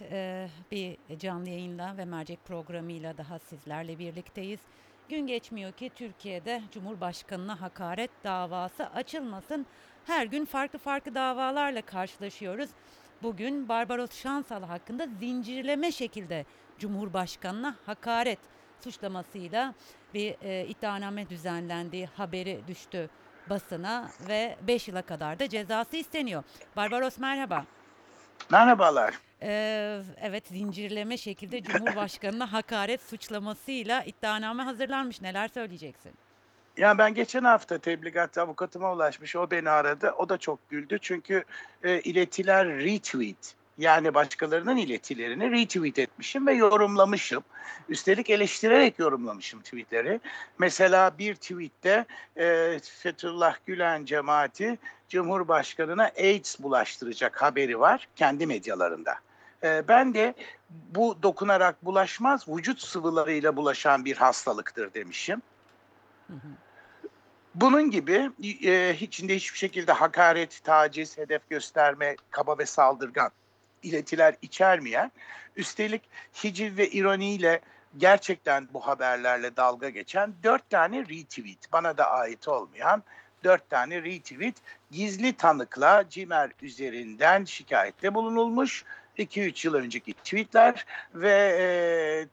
eee, bir canlı yayınla ve mercek programıyla daha sizlerle birlikteyiz. Gün geçmiyor ki Türkiye'de Cumhurbaşkanına hakaret davası açılmasın. Her gün farklı farklı davalarla karşılaşıyoruz. Bugün Barbaros Şansal hakkında zincirleme şekilde Cumhurbaşkanına hakaret suçlamasıyla bir e, iddianame düzenlendiği haberi düştü basına ve 5 yıla kadar da cezası isteniyor. Barbaros merhaba. Merhabalar. Ee, evet zincirleme şekilde Cumhurbaşkanına hakaret suçlamasıyla iddianame hazırlanmış. Neler söyleyeceksin? Ya ben geçen hafta tebligat avukatıma ulaşmış. O beni aradı. O da çok güldü. Çünkü e, iletiler retweet. Yani başkalarının iletilerini retweet etmişim ve yorumlamışım. Üstelik eleştirerek yorumlamışım tweetleri. Mesela bir tweette e, Fethullah Gülen cemaati Cumhurbaşkanına AIDS bulaştıracak haberi var kendi medyalarında. E, ben de bu dokunarak bulaşmaz, vücut sıvılarıyla bulaşan bir hastalıktır demişim. Hı hı. Bunun gibi e, içinde hiçbir şekilde hakaret, taciz, hedef gösterme, kaba ve saldırgan iletiler içermeyen, üstelik hiciv ve ironiyle gerçekten bu haberlerle dalga geçen dört tane retweet, bana da ait olmayan dört tane retweet gizli tanıkla CİMER üzerinden şikayette bulunulmuş. 2-3 yıl önceki tweetler ve e,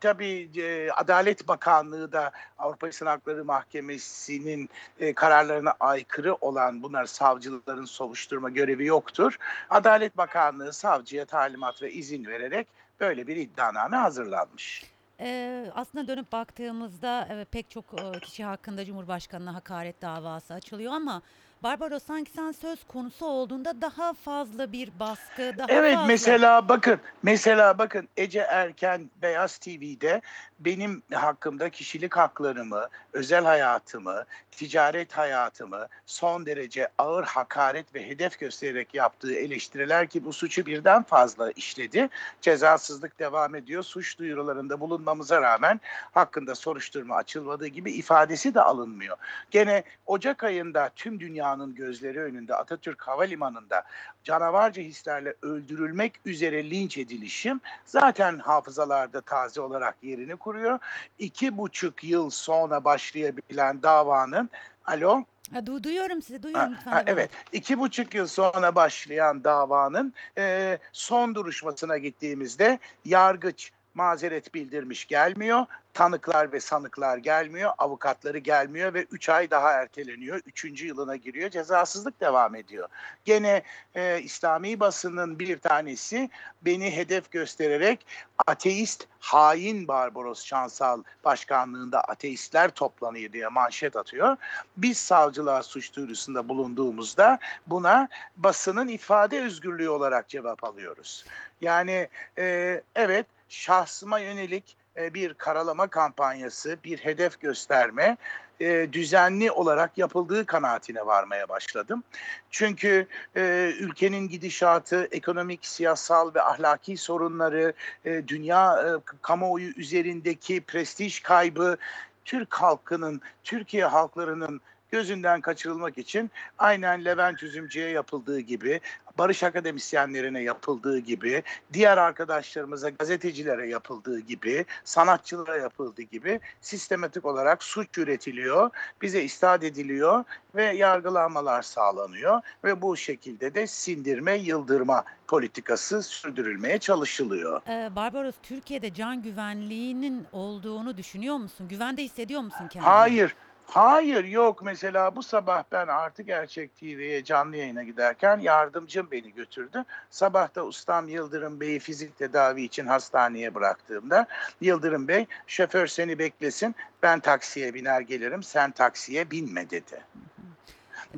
tabii e, Adalet Bakanlığı da Avrupa İnsan Hakları Mahkemesi'nin e, kararlarına aykırı olan bunlar savcıların soruşturma görevi yoktur. Adalet Bakanlığı savcıya talimat ve izin vererek böyle bir iddianame hazırlanmış. Ee, aslında dönüp baktığımızda evet, pek çok e, kişi hakkında Cumhurbaşkanına hakaret davası açılıyor ama Barbaros sanki sen söz konusu olduğunda daha fazla bir baskı, daha Evet fazla... mesela bakın mesela bakın Ece Erken Beyaz TV'de benim hakkımda kişilik haklarımı, özel hayatımı, ticaret hayatımı son derece ağır hakaret ve hedef göstererek yaptığı eleştiriler ki bu suçu birden fazla işledi. Cezasızlık devam ediyor. Suç duyurularında bulunmamıza rağmen hakkında soruşturma açılmadığı gibi ifadesi de alınmıyor. Gene Ocak ayında tüm dünyanın gözleri önünde Atatürk Havalimanı'nda canavarca hislerle öldürülmek üzere linç edilişim zaten hafızalarda taze olarak yerini kuruyor. İki buçuk yıl sonra başlayabilen davanın alo Ha, du- duyuyorum sizi, Ha, duyuyorum lütfen ha, et. evet, iki buçuk yıl sonra başlayan davanın e, son duruşmasına gittiğimizde yargıç mazeret bildirmiş gelmiyor, tanıklar ve sanıklar gelmiyor, avukatları gelmiyor ve üç ay daha erteleniyor, üçüncü yılına giriyor, cezasızlık devam ediyor. Gene e, İslami basının bir tanesi beni hedef göstererek ateist hain Barbaros Şansal başkanlığında ateistler toplanıyor diye manşet atıyor. Biz savcılığa suç duyurusunda bulunduğumuzda buna basının ifade özgürlüğü olarak cevap alıyoruz. Yani e, evet şahsıma yönelik e, bir karalama kampanyası, bir hedef gösterme e, düzenli olarak yapıldığı kanaatine varmaya başladım. Çünkü e, ülkenin gidişatı, ekonomik, siyasal ve ahlaki sorunları, dünya kamuoyu üzerindeki prestij kaybı, Türk halkının, Türkiye halklarının gözünden kaçırılmak için aynen Levent Üzümcü'ye yapıldığı gibi, barış akademisyenlerine yapıldığı gibi, diğer arkadaşlarımıza, gazetecilere yapıldığı gibi, sanatçılara yapıldığı gibi sistematik olarak suç üretiliyor, bize istat ediliyor ve yargılanmalar sağlanıyor ve bu şekilde de sindirme, yıldırma politikası sürdürülmeye çalışılıyor. Ee, Barbaros, Türkiye'de can güvenliğinin olduğunu düşünüyor musun? Güvende hissediyor musun kendini? Hayır. Hayır yok mesela bu sabah ben Artı Gerçek TV'ye canlı yayına giderken yardımcım beni götürdü. Sabah da ustam Yıldırım Bey'i fizik tedavi için hastaneye bıraktığımda Yıldırım Bey şoför seni beklesin ben taksiye biner gelirim sen taksiye binme dedi.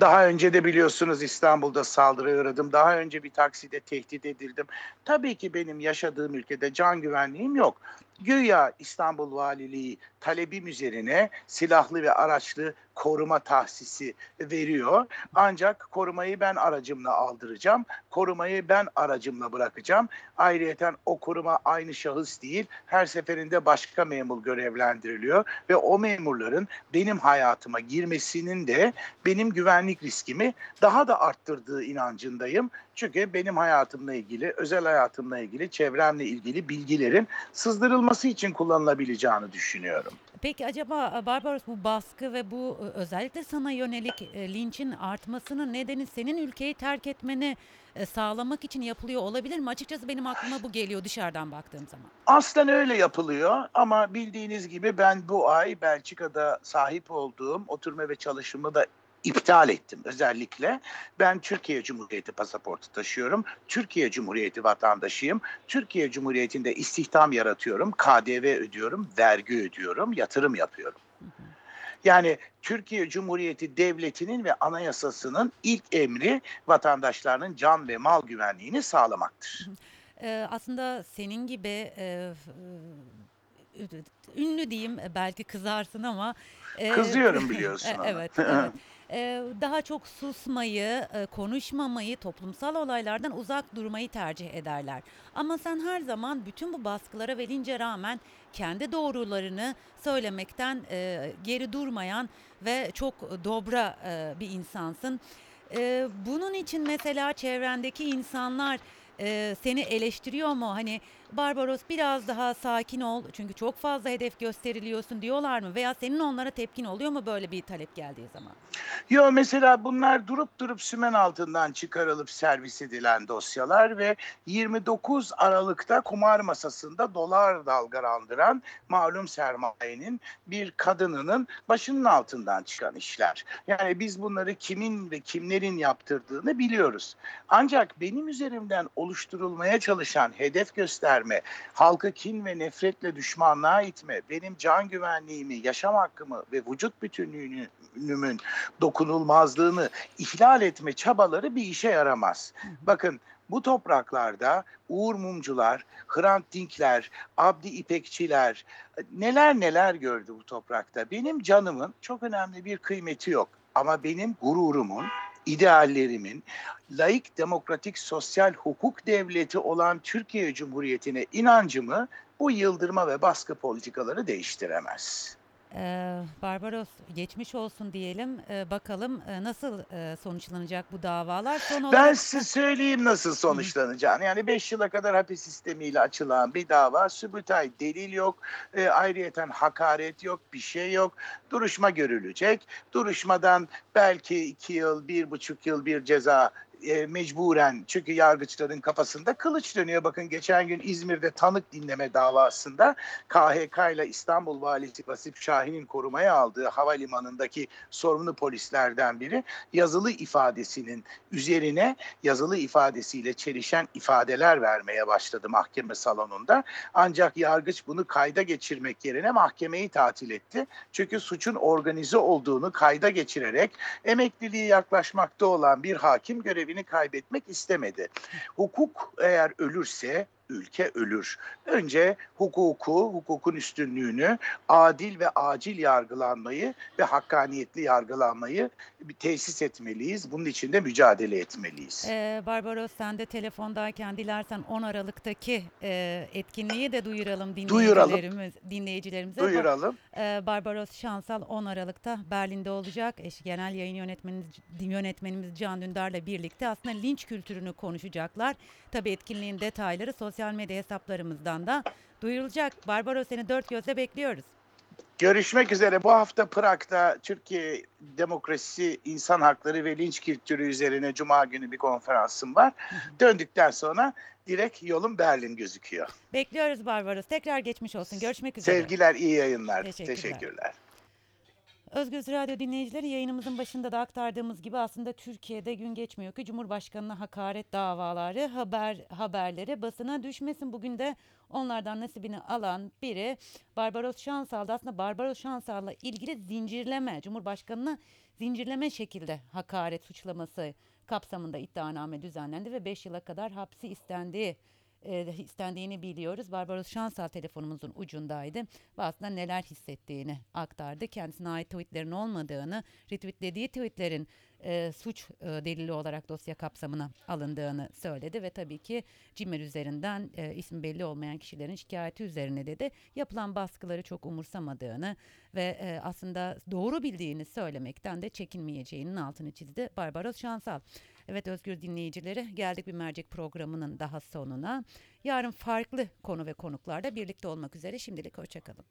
Daha önce de biliyorsunuz İstanbul'da saldırıya uğradım. Daha önce bir takside tehdit edildim. Tabii ki benim yaşadığım ülkede can güvenliğim yok. Güya İstanbul Valiliği talebim üzerine silahlı ve araçlı koruma tahsisi veriyor. Ancak korumayı ben aracımla aldıracağım. Korumayı ben aracımla bırakacağım. Ayrıyeten o koruma aynı şahıs değil. Her seferinde başka memur görevlendiriliyor ve o memurların benim hayatıma girmesinin de benim güvenlik riskimi daha da arttırdığı inancındayım. Çünkü benim hayatımla ilgili, özel hayatımla ilgili, çevremle ilgili bilgilerin sızdırılması için kullanılabileceğini düşünüyorum. Peki acaba e, Barbaros bu baskı ve bu e, özellikle sana yönelik e, linçin artmasının nedeni senin ülkeyi terk etmeni sağlamak için yapılıyor olabilir mi? Açıkçası benim aklıma bu geliyor dışarıdan baktığım zaman. Aslen öyle yapılıyor ama bildiğiniz gibi ben bu ay Belçika'da sahip olduğum oturma ve çalışımı da iptal ettim özellikle. Ben Türkiye Cumhuriyeti pasaportu taşıyorum. Türkiye Cumhuriyeti vatandaşıyım. Türkiye Cumhuriyeti'nde istihdam yaratıyorum, KDV ödüyorum, vergi ödüyorum, yatırım yapıyorum. Yani Türkiye Cumhuriyeti Devleti'nin ve anayasasının ilk emri vatandaşlarının can ve mal güvenliğini sağlamaktır. E, aslında senin gibi e, e, ünlü diyeyim e, belki kızarsın ama e, Kızıyorum biliyorsun. Evet, evet. E, daha çok susmayı, e, konuşmamayı, toplumsal olaylardan uzak durmayı tercih ederler. Ama sen her zaman bütün bu baskılara ve lince rağmen kendi doğrularını söylemekten e, geri durmayan ve çok dobra e, bir insansın. Bunun için mesela çevrendeki insanlar seni eleştiriyor mu? Hani Barbaros biraz daha sakin ol çünkü çok fazla hedef gösteriliyorsun diyorlar mı? Veya senin onlara tepkin oluyor mu böyle bir talep geldiği zaman? Yo mesela bunlar durup durup sümen altından çıkarılıp servis edilen dosyalar ve 29 Aralık'ta kumar masasında dolar dalgalandıran malum sermayenin bir kadınının başının altından çıkan işler. Yani biz bunları kimin ve kimlerin yaptırdığını biliyoruz. Ancak benim üzerimden oluşturulmaya çalışan hedef gösterme, halkı kin ve nefretle düşmanlığa itme, benim can güvenliğimi, yaşam hakkımı ve vücut bütünlüğümün dokunulmazlığını ihlal etme çabaları bir işe yaramaz. Bakın bu topraklarda Uğur Mumcular, Hrant Dinkler, Abdi İpekçiler neler neler gördü bu toprakta. Benim canımın çok önemli bir kıymeti yok. Ama benim gururumun, ideallerimin, laik, demokratik, sosyal hukuk devleti olan Türkiye Cumhuriyeti'ne inancımı bu yıldırma ve baskı politikaları değiştiremez. Ee, Barbaros geçmiş olsun diyelim. Ee, bakalım e, nasıl e, sonuçlanacak bu davalar? Son Ben olarak size söyleyeyim nasıl sonuçlanacağını. Yani 5 yıla kadar hapis sistemiyle açılan bir dava. Sübütay delil yok. E, ayrıyeten hakaret yok. Bir şey yok. Duruşma görülecek. Duruşmadan belki 2 yıl, bir buçuk yıl bir ceza e, mecburen çünkü yargıçların kafasında kılıç dönüyor. Bakın geçen gün İzmir'de tanık dinleme davasında KHK ile İstanbul Valisi Vasip Şahin'in korumaya aldığı havalimanındaki sorumlu polislerden biri yazılı ifadesinin üzerine yazılı ifadesiyle çelişen ifadeler vermeye başladı mahkeme salonunda. Ancak yargıç bunu kayda geçirmek yerine mahkemeyi tatil etti. Çünkü suçun organize olduğunu kayda geçirerek emekliliği yaklaşmakta olan bir hakim görevini kaybetmek istemedi. Hukuk eğer ölürse ülke ölür. Önce hukuku, hukukun üstünlüğünü, adil ve acil yargılanmayı ve hakkaniyetli yargılanmayı bir tesis etmeliyiz. Bunun için de mücadele etmeliyiz. Ee, Barbaros sen de telefondayken dilersen 10 Aralık'taki e, etkinliği de duyuralım dinleyicilerimiz, dinleyicilerimize. Duyuralım. Ee, Barbaros Şansal 10 Aralık'ta Berlin'de olacak. Eş, genel yayın yönetmenimiz, yönetmenimiz Can Dündar'la birlikte aslında linç kültürünü konuşacaklar. Tabii etkinliğin detayları sosyal medya hesaplarımızdan da duyurulacak. Barbaros seni dört gözle bekliyoruz. Görüşmek üzere. Bu hafta Prag'da Türkiye demokrasisi, insan hakları ve linç kültürü üzerine Cuma günü bir konferansım var. Döndükten sonra direkt yolum Berlin gözüküyor. Bekliyoruz Barbaros. Tekrar geçmiş olsun. Görüşmek üzere. Sevgiler, iyi yayınlar. Teşekkürler. Teşekkürler. Özgöz Radyo dinleyicileri yayınımızın başında da aktardığımız gibi aslında Türkiye'de gün geçmiyor ki Cumhurbaşkanı'na hakaret davaları, haber haberleri basına düşmesin. Bugün de onlardan nasibini alan biri Barbaros Şansal'da aslında Barbaros Şansal'la ilgili zincirleme, Cumhurbaşkanı'na zincirleme şekilde hakaret suçlaması kapsamında iddianame düzenlendi ve 5 yıla kadar hapsi istendiği e, istendiğini biliyoruz. Barbaros Şansal telefonumuzun ucundaydı ve aslında neler hissettiğini aktardı. Kendisine ait tweetlerin olmadığını, retweetlediği tweetlerin e, suç e, delili olarak dosya kapsamına alındığını söyledi ve tabii ki Cimer üzerinden e, ismi belli olmayan kişilerin şikayeti üzerine dedi yapılan baskıları çok umursamadığını ve e, aslında doğru bildiğini söylemekten de çekinmeyeceğinin altını çizdi Barbaros Şansal. Evet Özgür dinleyicileri geldik bir mercek programının daha sonuna. Yarın farklı konu ve konuklarda birlikte olmak üzere şimdilik hoşçakalın.